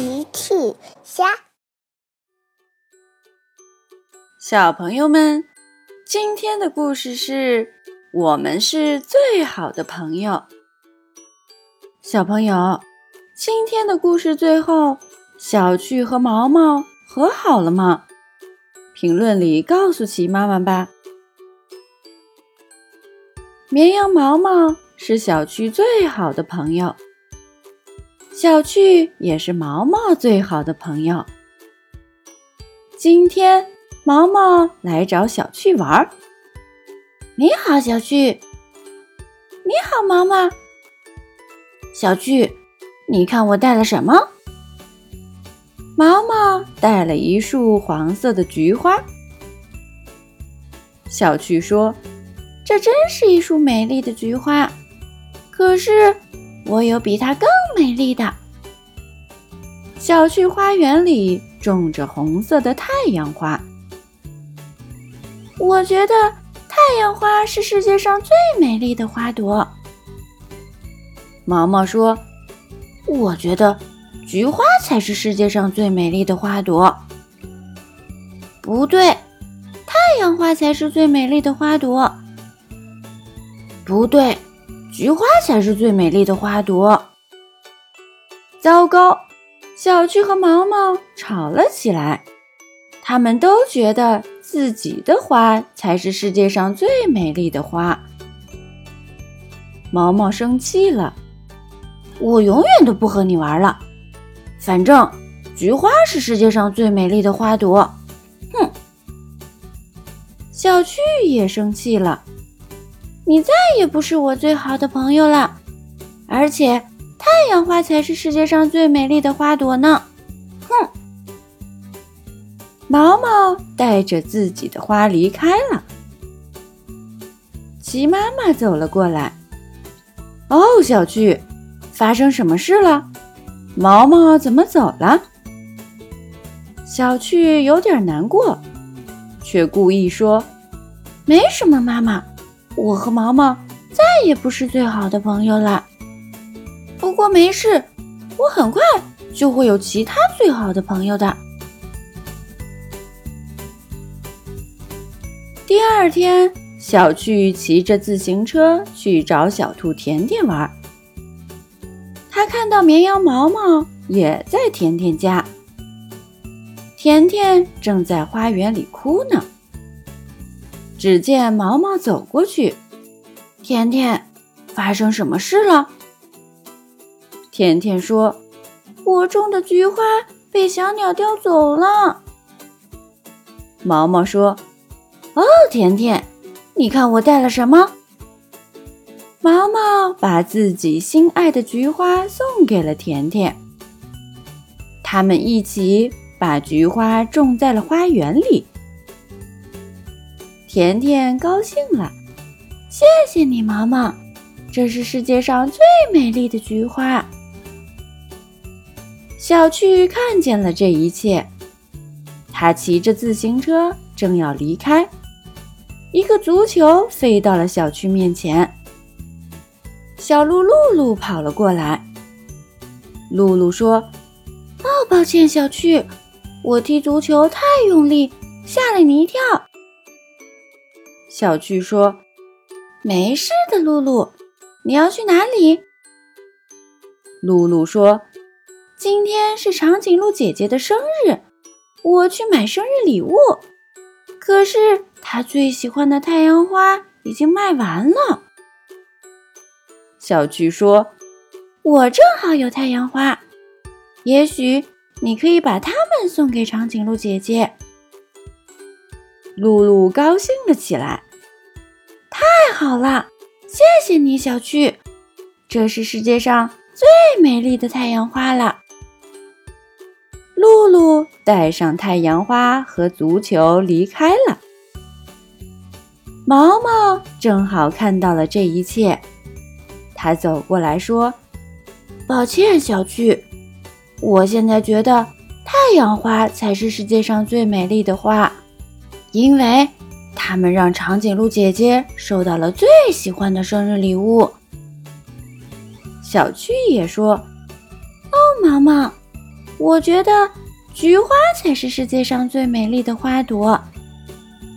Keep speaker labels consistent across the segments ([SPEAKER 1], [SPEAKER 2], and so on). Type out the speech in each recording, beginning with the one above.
[SPEAKER 1] 奇趣虾，
[SPEAKER 2] 小朋友们，今天的故事是我们是最好的朋友。小朋友，今天的故事最后，小趣和毛毛和好了吗？评论里告诉奇妈妈吧。绵羊毛毛是小趣最好的朋友。小趣也是毛毛最好的朋友。今天毛毛来找小趣玩儿。你好，小趣。你好，毛毛。小趣，你看我带了什么？毛毛带了一束黄色的菊花。小趣说：“这真是一束美丽的菊花。”可是。我有比它更美丽的。小区花园里种着红色的太阳花，我觉得太阳花是世界上最美丽的花朵。毛毛说：“我觉得菊花才是世界上最美丽的花朵。”不对，太阳花才是最美丽的花朵。不对。菊花才是最美丽的花朵。糟糕，小趣和毛毛吵了起来。他们都觉得自己的花才是世界上最美丽的花。毛毛生气了：“我永远都不和你玩了。反正菊花是世界上最美丽的花朵。”哼！小趣也生气了。你再也不是我最好的朋友了，而且太阳花才是世界上最美丽的花朵呢！哼！毛毛带着自己的花离开了。鸡妈妈走了过来。哦，小趣，发生什么事了？毛毛怎么走了？小趣有点难过，却故意说：“没什么，妈妈。”我和毛毛再也不是最好的朋友了。不过没事，我很快就会有其他最好的朋友的。第二天，小趣骑着自行车去找小兔甜甜玩。他看到绵羊毛毛也在甜甜家，甜甜正在花园里哭呢。只见毛毛走过去，甜甜，发生什么事了？甜甜说：“我种的菊花被小鸟叼走了。”毛毛说：“哦，甜甜，你看我带了什么？”毛毛把自己心爱的菊花送给了甜甜，他们一起把菊花种在了花园里。甜甜高兴了，谢谢你，毛毛，这是世界上最美丽的菊花。小趣看见了这一切，他骑着自行车正要离开，一个足球飞到了小趣面前。小鹿露露跑了过来，露露说：“哦，抱歉，小趣，我踢足球太用力，吓了你一跳。”小趣说：“没事的，露露，你要去哪里？”露露说：“今天是长颈鹿姐姐的生日，我去买生日礼物。可是她最喜欢的太阳花已经卖完了。”小趣说：“我正好有太阳花，也许你可以把它们送给长颈鹿姐姐。”露露高兴了起来，好了！谢谢你，小趣，这是世界上最美丽的太阳花了。露露带上太阳花和足球离开了。毛毛正好看到了这一切，他走过来说：“抱歉，小趣，我现在觉得太阳花才是世界上最美丽的花。”因为他们让长颈鹿姐姐收到了最喜欢的生日礼物。小趣也说：“哦，毛毛，我觉得菊花才是世界上最美丽的花朵，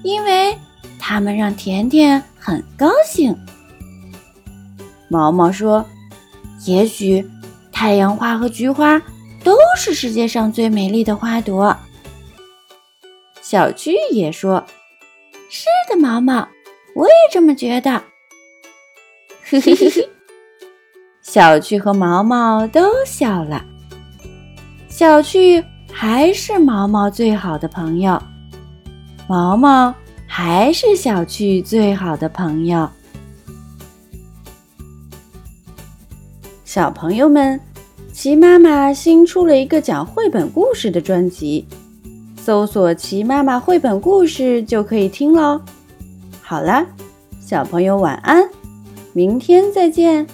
[SPEAKER 2] 因为它们让甜甜很高兴。毛毛说：“也许太阳花和菊花都是世界上最美丽的花朵。”小趣也说：“是的，毛毛，我也这么觉得。”嘿嘿嘿嘿，小趣和毛毛都笑了。小趣还是毛毛最好的朋友，毛毛还是小趣最好的朋友。小朋友们，齐妈妈新出了一个讲绘本故事的专辑，搜索“齐妈妈绘本故事”就可以听喽。好啦，小朋友晚安。明天再见。